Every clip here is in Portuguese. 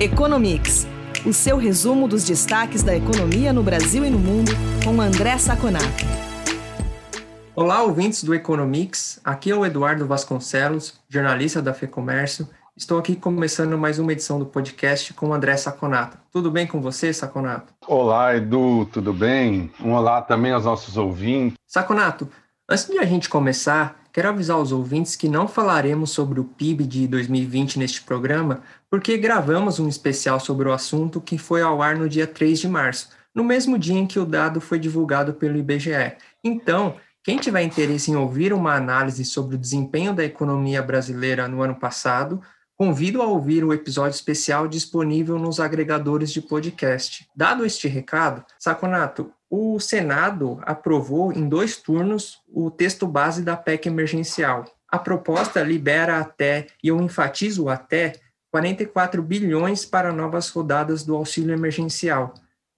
Economics, o seu resumo dos destaques da economia no Brasil e no mundo, com André Saconato. Olá, ouvintes do Economics. Aqui é o Eduardo Vasconcelos, jornalista da FEComércio. Estou aqui começando mais uma edição do podcast com o André Saconato. Tudo bem com você, Saconato? Olá, Edu, tudo bem? Um olá também aos nossos ouvintes. Saconato, antes de a gente começar, quero avisar os ouvintes que não falaremos sobre o PIB de 2020 neste programa, porque gravamos um especial sobre o assunto que foi ao ar no dia 3 de março, no mesmo dia em que o dado foi divulgado pelo IBGE. Então, quem tiver interesse em ouvir uma análise sobre o desempenho da economia brasileira no ano passado, convido a ouvir o episódio especial disponível nos agregadores de podcast. Dado este recado, Saconato, o Senado aprovou em dois turnos o texto base da PEC emergencial. A proposta libera até, e eu enfatizo até, 44 bilhões para novas rodadas do auxílio emergencial.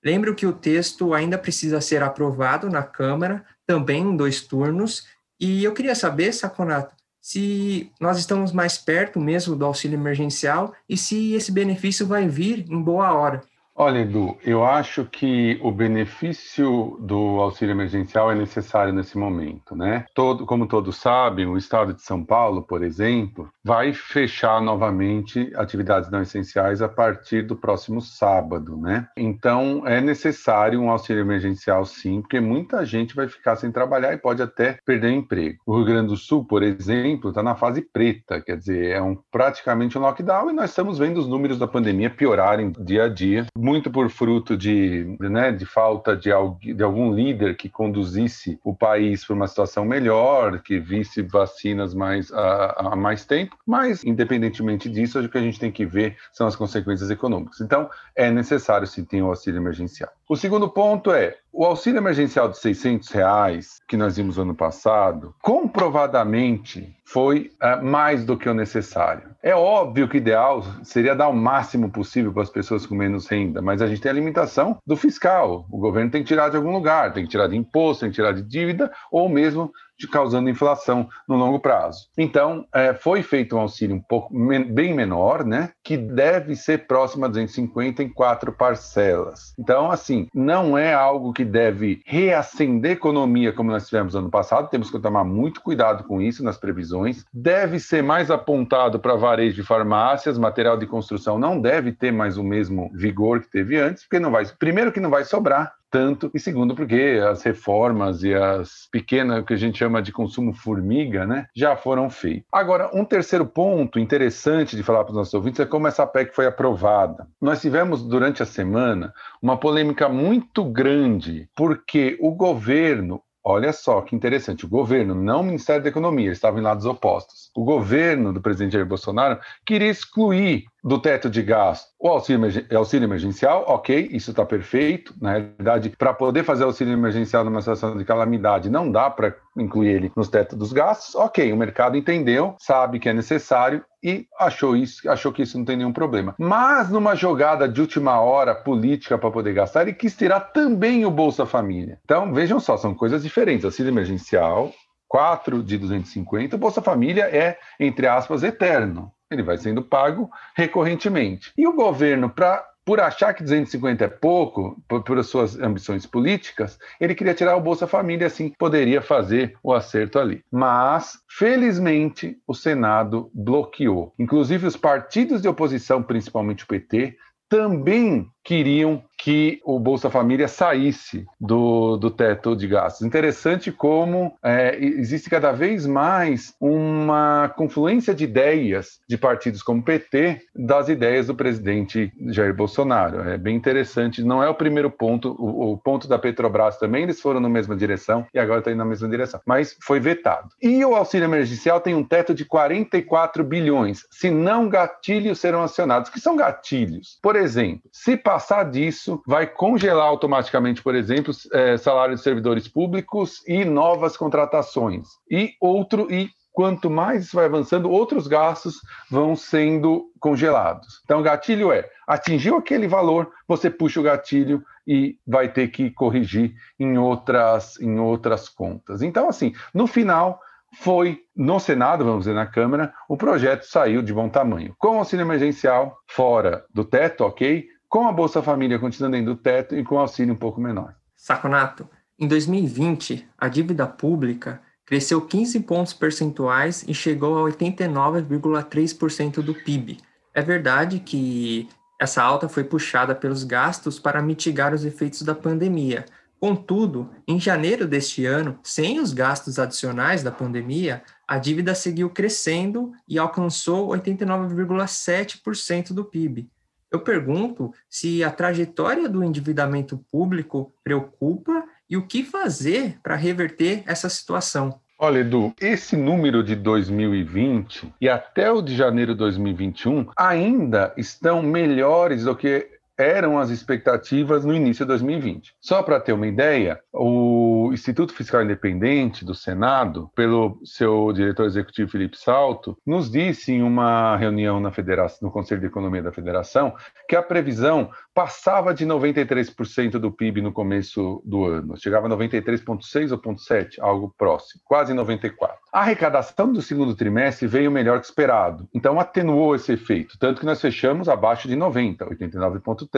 Lembro que o texto ainda precisa ser aprovado na Câmara, também em dois turnos, e eu queria saber, Saconato, se nós estamos mais perto mesmo do auxílio emergencial e se esse benefício vai vir em boa hora. Olha, Edu, eu acho que o benefício do auxílio emergencial é necessário nesse momento, né? Todo, como todos sabem, o estado de São Paulo, por exemplo, vai fechar novamente atividades não essenciais a partir do próximo sábado, né? Então, é necessário um auxílio emergencial sim, porque muita gente vai ficar sem trabalhar e pode até perder o emprego. O Rio Grande do Sul, por exemplo, está na fase preta, quer dizer, é um, praticamente um lockdown e nós estamos vendo os números da pandemia piorarem dia a dia muito por fruto de, né, de falta de, de algum líder que conduzisse o país para uma situação melhor, que visse vacinas mais, há, mais tempo, mas, independentemente disso, o que a gente tem que ver são as consequências econômicas. Então, é necessário sim ter um auxílio emergencial. O segundo ponto é, o auxílio emergencial de 600 reais que nós vimos ano passado, comprovadamente foi uh, mais do que o necessário. É óbvio que o ideal seria dar o máximo possível para as pessoas com menos renda, mas a gente tem a limitação do fiscal. O governo tem que tirar de algum lugar, tem que tirar de imposto, tem que tirar de dívida, ou mesmo causando inflação no longo prazo. Então, é, foi feito um auxílio um pouco bem menor, né, que deve ser próximo a 250 em quatro parcelas. Então, assim, não é algo que deve reacender a economia como nós tivemos ano passado, temos que tomar muito cuidado com isso nas previsões. Deve ser mais apontado para varejo de farmácias, material de construção não deve ter mais o mesmo vigor que teve antes, porque não vai, primeiro que não vai sobrar, tanto, e segundo, porque as reformas e as pequenas, que a gente chama de consumo formiga, né, já foram feitas. Agora, um terceiro ponto interessante de falar para os nossos ouvintes é como essa PEC foi aprovada. Nós tivemos durante a semana uma polêmica muito grande, porque o governo Olha só que interessante, o governo, não o Ministério da Economia, estavam em lados opostos. O governo do presidente Jair Bolsonaro queria excluir do teto de gasto o auxílio, auxílio emergencial, ok, isso está perfeito. Na realidade, para poder fazer auxílio emergencial numa situação de calamidade, não dá para incluir ele nos tetos dos gastos, ok, o mercado entendeu, sabe que é necessário e achou isso, achou que isso não tem nenhum problema. Mas numa jogada de última hora política para poder gastar, ele quis tirar também o Bolsa Família. Então, vejam só, são coisas diferentes. Auxílio emergencial, 4 de 250, o Bolsa Família é, entre aspas, eterno ele vai sendo pago recorrentemente. E o governo, para por achar que 250 é pouco, por, por suas ambições políticas, ele queria tirar o Bolsa Família, assim poderia fazer o acerto ali. Mas, felizmente, o Senado bloqueou. Inclusive, os partidos de oposição, principalmente o PT, também queriam que o Bolsa Família saísse do, do teto de gastos. Interessante como é, existe cada vez mais uma confluência de ideias de partidos como o PT das ideias do presidente Jair Bolsonaro. É bem interessante. Não é o primeiro ponto, o, o ponto da Petrobras também, eles foram na mesma direção e agora está indo na mesma direção, mas foi vetado. E o auxílio emergencial tem um teto de 44 bilhões. Se não gatilhos serão acionados. que são gatilhos? Por exemplo, se passar disso, vai congelar automaticamente, por exemplo, é, salário de servidores públicos e novas contratações. E outro, e quanto mais isso vai avançando, outros gastos vão sendo congelados. Então, o gatilho é: atingiu aquele valor, você puxa o gatilho e vai ter que corrigir em outras, em outras contas. Então, assim, no final, foi no Senado, vamos dizer, na Câmara, o projeto saiu de bom tamanho. Com auxílio emergencial fora do teto, ok? Com a Bolsa Família continuando dentro do teto e com auxílio um pouco menor. Saconato, em 2020, a dívida pública cresceu 15 pontos percentuais e chegou a 89,3% do PIB. É verdade que essa alta foi puxada pelos gastos para mitigar os efeitos da pandemia. Contudo, em janeiro deste ano, sem os gastos adicionais da pandemia, a dívida seguiu crescendo e alcançou 89,7% do PIB. Eu pergunto se a trajetória do endividamento público preocupa e o que fazer para reverter essa situação. Olha, Edu, esse número de 2020 e até o de janeiro de 2021 ainda estão melhores do que eram as expectativas no início de 2020. Só para ter uma ideia, o Instituto Fiscal Independente do Senado, pelo seu diretor executivo Felipe Salto, nos disse em uma reunião na federação, no Conselho de Economia da Federação que a previsão passava de 93% do PIB no começo do ano. Chegava a 93,6 ou 0,7, algo próximo, quase 94. A arrecadação do segundo trimestre veio melhor que esperado, então atenuou esse efeito, tanto que nós fechamos abaixo de 90, 89,3,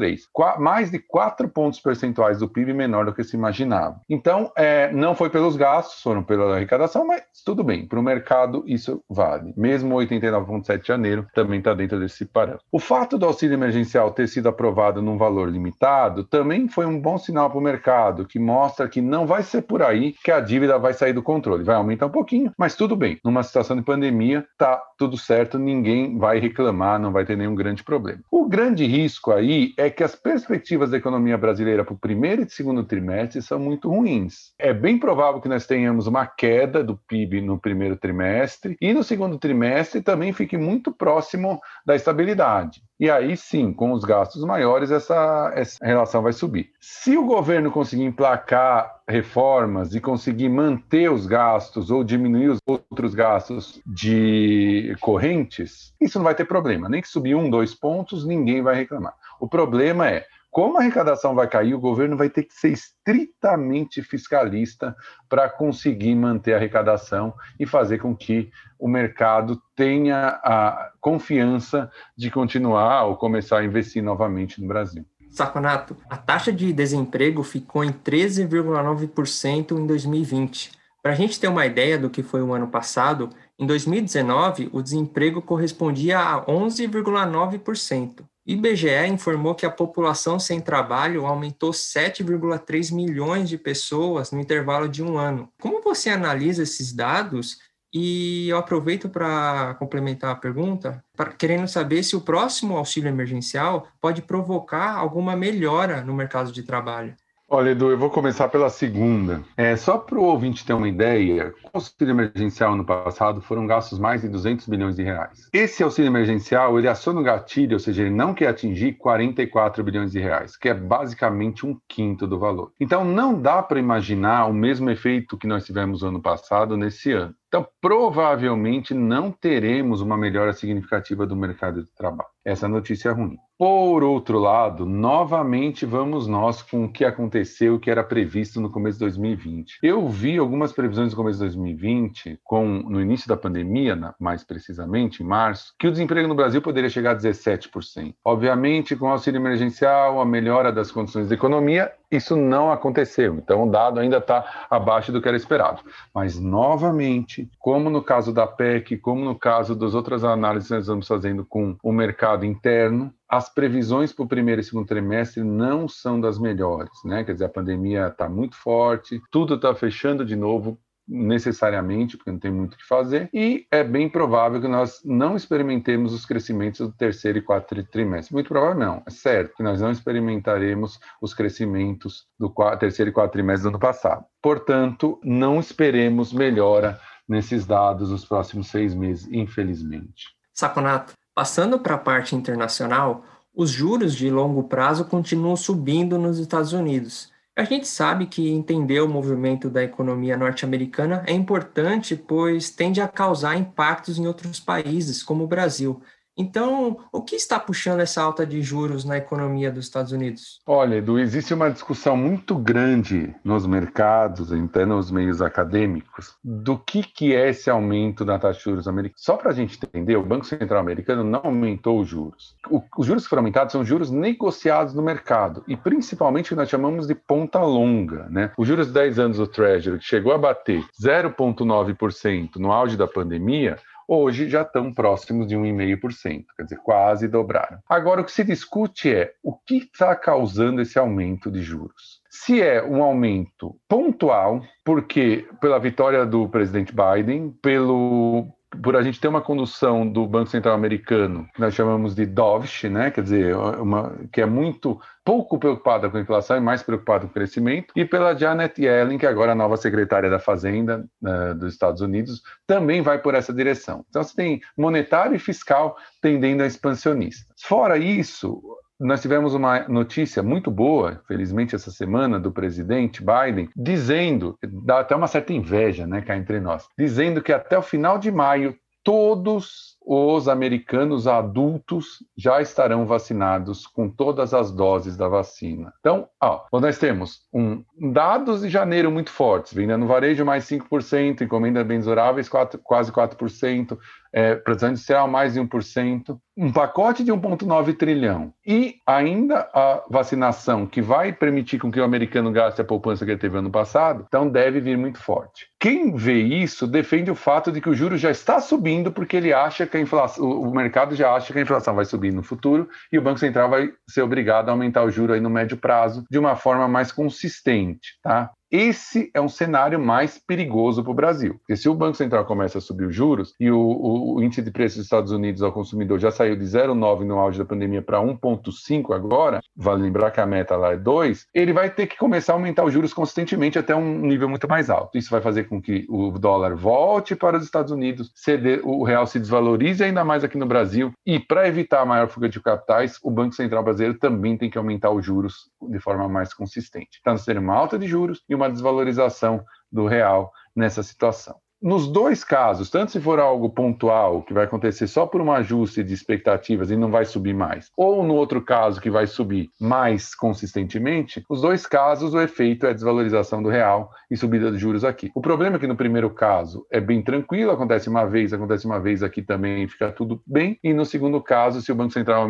mais de 4 pontos percentuais do PIB menor do que se imaginava. Então, é, não foi pelos gastos, foram pela arrecadação, mas tudo bem, para o mercado isso vale. Mesmo 89,7 de janeiro também está dentro desse parâmetro. O fato do auxílio emergencial ter sido aprovado num valor limitado também foi um bom sinal para o mercado, que mostra que não vai ser por aí que a dívida vai sair do controle. Vai aumentar um pouquinho, mas tudo bem. Numa situação de pandemia, tá tudo certo, ninguém vai reclamar, não vai ter nenhum grande problema. O grande risco aí é que as perspectivas da economia brasileira para o primeiro e segundo trimestre são muito ruins. É bem provável que nós tenhamos uma queda do PIB no primeiro trimestre e no segundo trimestre também fique muito próximo da estabilidade. E aí sim, com os gastos maiores, essa, essa relação vai subir. Se o governo conseguir emplacar reformas e conseguir manter os gastos ou diminuir os outros gastos de correntes, isso não vai ter problema. Nem que subir um, dois pontos, ninguém vai reclamar. O problema é como a arrecadação vai cair, o governo vai ter que ser estritamente fiscalista para conseguir manter a arrecadação e fazer com que o mercado tenha a confiança de continuar ou começar a investir novamente no Brasil. Saconato, a taxa de desemprego ficou em 13,9% em 2020. Para a gente ter uma ideia do que foi o ano passado, em 2019 o desemprego correspondia a 11,9%. IBGE informou que a população sem trabalho aumentou 7,3 milhões de pessoas no intervalo de um ano. Como você analisa esses dados? E eu aproveito para complementar a pergunta, pra, querendo saber se o próximo auxílio emergencial pode provocar alguma melhora no mercado de trabalho. Olha, Edu, eu vou começar pela segunda. É, só para o ouvinte ter uma ideia, o auxílio emergencial no passado foram gastos mais de 200 bilhões de reais. Esse auxílio emergencial, ele aciona o gatilho, ou seja, ele não quer atingir 44 bilhões de reais, que é basicamente um quinto do valor. Então, não dá para imaginar o mesmo efeito que nós tivemos no ano passado nesse ano. Então, provavelmente não teremos uma melhora significativa do mercado de trabalho. Essa notícia é ruim. Por outro lado, novamente vamos nós com o que aconteceu, o que era previsto no começo de 2020. Eu vi algumas previsões no começo de 2020, com, no início da pandemia, mais precisamente, em março, que o desemprego no Brasil poderia chegar a 17%. Obviamente, com o auxílio emergencial, a melhora das condições da economia, isso não aconteceu. Então, o dado ainda está abaixo do que era esperado. Mas, novamente, como no caso da PEC, como no caso das outras análises que nós vamos fazendo com o mercado interno, as previsões para o primeiro e segundo trimestre não são das melhores, né? Quer dizer, a pandemia está muito forte, tudo está fechando de novo necessariamente, porque não tem muito o que fazer, e é bem provável que nós não experimentemos os crescimentos do terceiro e quarto trimestre. Muito provável não, é certo que nós não experimentaremos os crescimentos do quarto, terceiro e quarto trimestre do ano passado. Portanto, não esperemos melhora nesses dados nos próximos seis meses, infelizmente. Saconato, passando para a parte internacional, os juros de longo prazo continuam subindo nos Estados Unidos a gente sabe que entender o movimento da economia norte-americana é importante, pois tende a causar impactos em outros países, como o Brasil. Então, o que está puxando essa alta de juros na economia dos Estados Unidos? Olha, Edu, existe uma discussão muito grande nos mercados, até nos meios acadêmicos, do que, que é esse aumento da taxa de juros americana. Só para a gente entender, o Banco Central americano não aumentou os juros. O, os juros que foram aumentados são juros negociados no mercado, e principalmente o que nós chamamos de ponta longa. Né? Os juros de 10 anos do Treasury, que chegou a bater 0,9% no auge da pandemia, hoje já estão próximos de 1,5%, quer dizer, quase dobraram. Agora, o que se discute é o que está causando esse aumento de juros. Se é um aumento pontual, porque pela vitória do presidente Biden, pelo por a gente ter uma condução do Banco Central Americano, que nós chamamos de dovish, né? quer dizer, uma, que é muito pouco preocupada com a inflação e mais preocupada com o crescimento, e pela Janet Yellen, que é agora a nova secretária da Fazenda uh, dos Estados Unidos, também vai por essa direção. Então você tem monetário e fiscal tendendo a expansionista. Fora isso, nós tivemos uma notícia muito boa, felizmente essa semana, do presidente Biden, dizendo, dá até uma certa inveja, né, cá entre nós, dizendo que até o final de maio todos os americanos adultos já estarão vacinados com todas as doses da vacina. Então, ó, nós temos um, dados de janeiro muito fortes, venda no varejo mais 5%, encomenda bens duráveis 4, quase 4%, é, produção industrial mais de 1%, um pacote de 1,9 trilhão e ainda a vacinação que vai permitir com que o americano gaste a poupança que ele teve ano passado, então deve vir muito forte. Quem vê isso defende o fato de que o juro já está subindo porque ele acha que a inflação, o mercado já acha que a inflação vai subir no futuro e o Banco Central vai ser obrigado a aumentar o juro aí no médio prazo de uma forma mais consistente, tá? Esse é um cenário mais perigoso para o Brasil, porque se o Banco Central começa a subir os juros e o, o, o índice de preços dos Estados Unidos ao consumidor já saiu de 0,9 no auge da pandemia para 1,5 agora, vale lembrar que a meta lá é 2, ele vai ter que começar a aumentar os juros consistentemente até um nível muito mais alto. Isso vai fazer com que o dólar volte para os Estados Unidos, ceder, o real se desvalorize ainda mais aqui no Brasil e para evitar a maior fuga de capitais, o Banco Central brasileiro também tem que aumentar os juros de forma mais consistente. Então, nós uma alta de juros e uma uma desvalorização do real nessa situação. Nos dois casos, tanto se for algo pontual, que vai acontecer só por um ajuste de expectativas e não vai subir mais, ou no outro caso, que vai subir mais consistentemente, os dois casos o efeito é desvalorização do real e subida de juros aqui. O problema é que no primeiro caso é bem tranquilo, acontece uma vez, acontece uma vez aqui também, fica tudo bem, e no segundo caso, se o Banco Central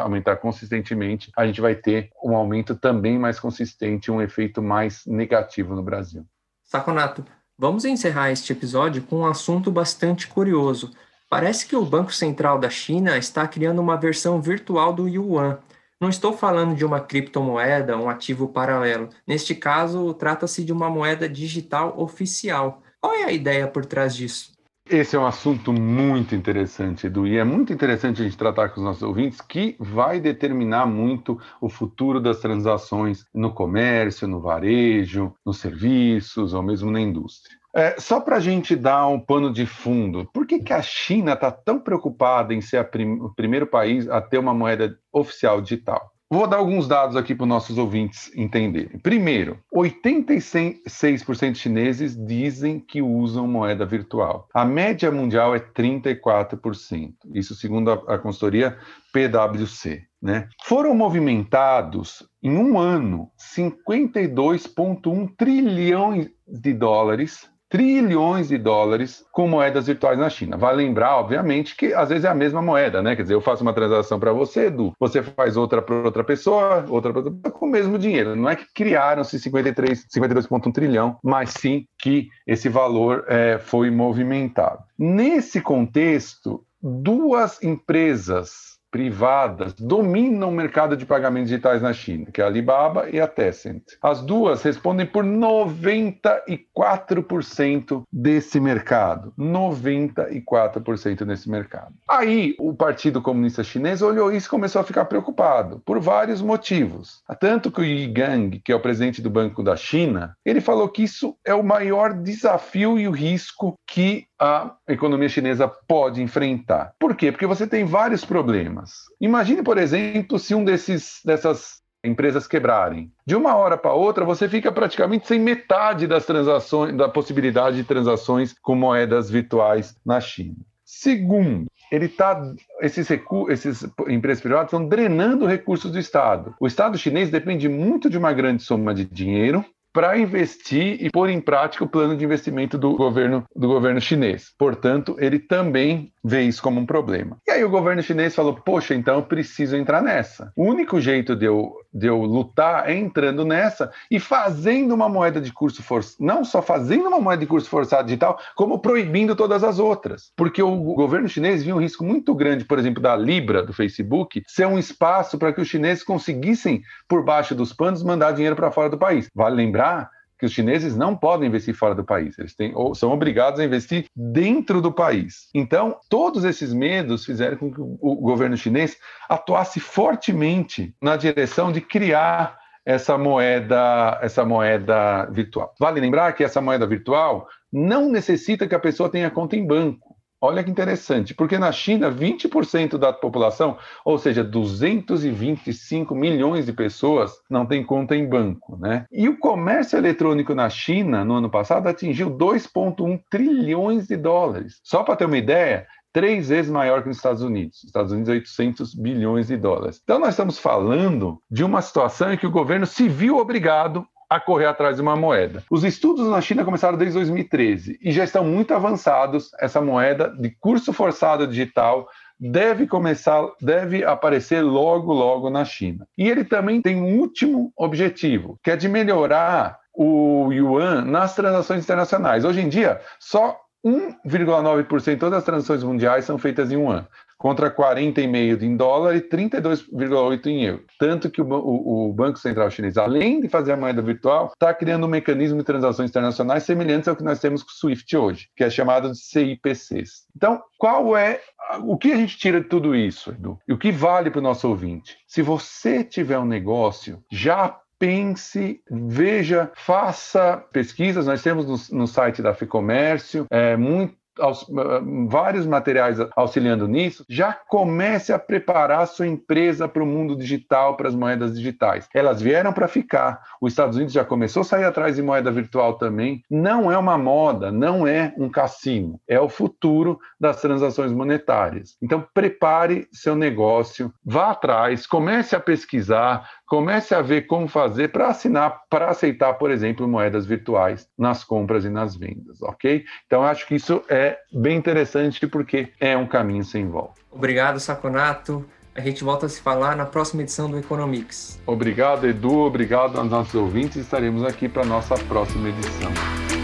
aumentar consistentemente, a gente vai ter um aumento também mais consistente, um efeito mais negativo no Brasil. Saconato, Vamos encerrar este episódio com um assunto bastante curioso. Parece que o Banco Central da China está criando uma versão virtual do yuan. Não estou falando de uma criptomoeda, um ativo paralelo. Neste caso, trata-se de uma moeda digital oficial. Qual é a ideia por trás disso? Esse é um assunto muito interessante, Edu, e é muito interessante a gente tratar com os nossos ouvintes, que vai determinar muito o futuro das transações no comércio, no varejo, nos serviços ou mesmo na indústria. É, só para a gente dar um pano de fundo, por que, que a China está tão preocupada em ser prim o primeiro país a ter uma moeda oficial digital? Vou dar alguns dados aqui para os nossos ouvintes entenderem. Primeiro, 86% chineses dizem que usam moeda virtual. A média mundial é 34%. Isso segundo a, a consultoria PwC. Né? Foram movimentados em um ano 52,1 trilhões de dólares trilhões de dólares com moedas virtuais na China. Vale lembrar, obviamente, que às vezes é a mesma moeda, né? Quer dizer, eu faço uma transação para você, Edu, você faz outra para outra pessoa, outra para outra com o mesmo dinheiro. Não é que criaram-se 53, 52,1 trilhão, mas sim que esse valor é, foi movimentado. Nesse contexto, duas empresas privadas dominam o mercado de pagamentos digitais na China, que é a Alibaba e a Tencent. As duas respondem por 94% desse mercado. 94% desse mercado. Aí o Partido Comunista Chinês olhou isso e começou a ficar preocupado, por vários motivos. Tanto que o Yi Gang, que é o presidente do Banco da China, ele falou que isso é o maior desafio e o risco que a economia chinesa pode enfrentar. Por quê? Porque você tem vários problemas. Imagine, por exemplo, se um desses dessas empresas quebrarem. De uma hora para outra, você fica praticamente sem metade das transações, da possibilidade de transações com moedas virtuais na China. Segundo, ele tá esses esses empresas privadas estão drenando recursos do Estado. O Estado chinês depende muito de uma grande soma de dinheiro para investir e pôr em prática o plano de investimento do governo, do governo chinês. Portanto, ele também vê isso como um problema. E aí o governo chinês falou: Poxa, então eu preciso entrar nessa. O único jeito de eu, de eu lutar é entrando nessa e fazendo uma moeda de curso forçado, não só fazendo uma moeda de curso forçado digital, como proibindo todas as outras. Porque o governo chinês viu um risco muito grande, por exemplo, da Libra, do Facebook, ser um espaço para que os chineses conseguissem, por baixo dos panos, mandar dinheiro para fora do país. Vale lembrar lembrar que os chineses não podem investir fora do país, eles têm, ou são obrigados a investir dentro do país. Então, todos esses medos fizeram com que o governo chinês atuasse fortemente na direção de criar essa moeda, essa moeda virtual. Vale lembrar que essa moeda virtual não necessita que a pessoa tenha conta em banco. Olha que interessante, porque na China, 20% da população, ou seja, 225 milhões de pessoas, não tem conta em banco. Né? E o comércio eletrônico na China, no ano passado, atingiu 2,1 trilhões de dólares. Só para ter uma ideia, três vezes maior que nos Estados Unidos. Estados Unidos, 800 bilhões de dólares. Então, nós estamos falando de uma situação em que o governo se viu obrigado a correr atrás de uma moeda. Os estudos na China começaram desde 2013 e já estão muito avançados. Essa moeda de curso forçado digital deve começar, deve aparecer logo, logo na China. E ele também tem um último objetivo, que é de melhorar o yuan nas transações internacionais. Hoje em dia, só 1,9% de todas as transações mundiais são feitas em yuan contra 40,5 em dólar e 32,8 em euro. Tanto que o, o, o, Banco Central Chinês, além de fazer a moeda virtual, está criando um mecanismo de transações internacionais semelhante ao que nós temos com o SWIFT hoje, que é chamado de CIPCs. Então, qual é o que a gente tira de tudo isso, Edu? E o que vale para o nosso ouvinte? Se você tiver um negócio, já pense, veja, faça pesquisas. Nós temos no, no site da Ficomércio é, muito aos, vários materiais auxiliando nisso, já comece a preparar a sua empresa para o mundo digital, para as moedas digitais. Elas vieram para ficar. Os Estados Unidos já começou a sair atrás de moeda virtual também. Não é uma moda, não é um cassino, é o futuro das transações monetárias. Então prepare seu negócio, vá atrás, comece a pesquisar, comece a ver como fazer para assinar, para aceitar, por exemplo, moedas virtuais nas compras e nas vendas, ok? Então, acho que isso é bem interessante porque é um caminho sem volta. Obrigado, Saconato. A gente volta a se falar na próxima edição do Economics. Obrigado, Edu. Obrigado aos nossos ouvintes. Estaremos aqui para a nossa próxima edição.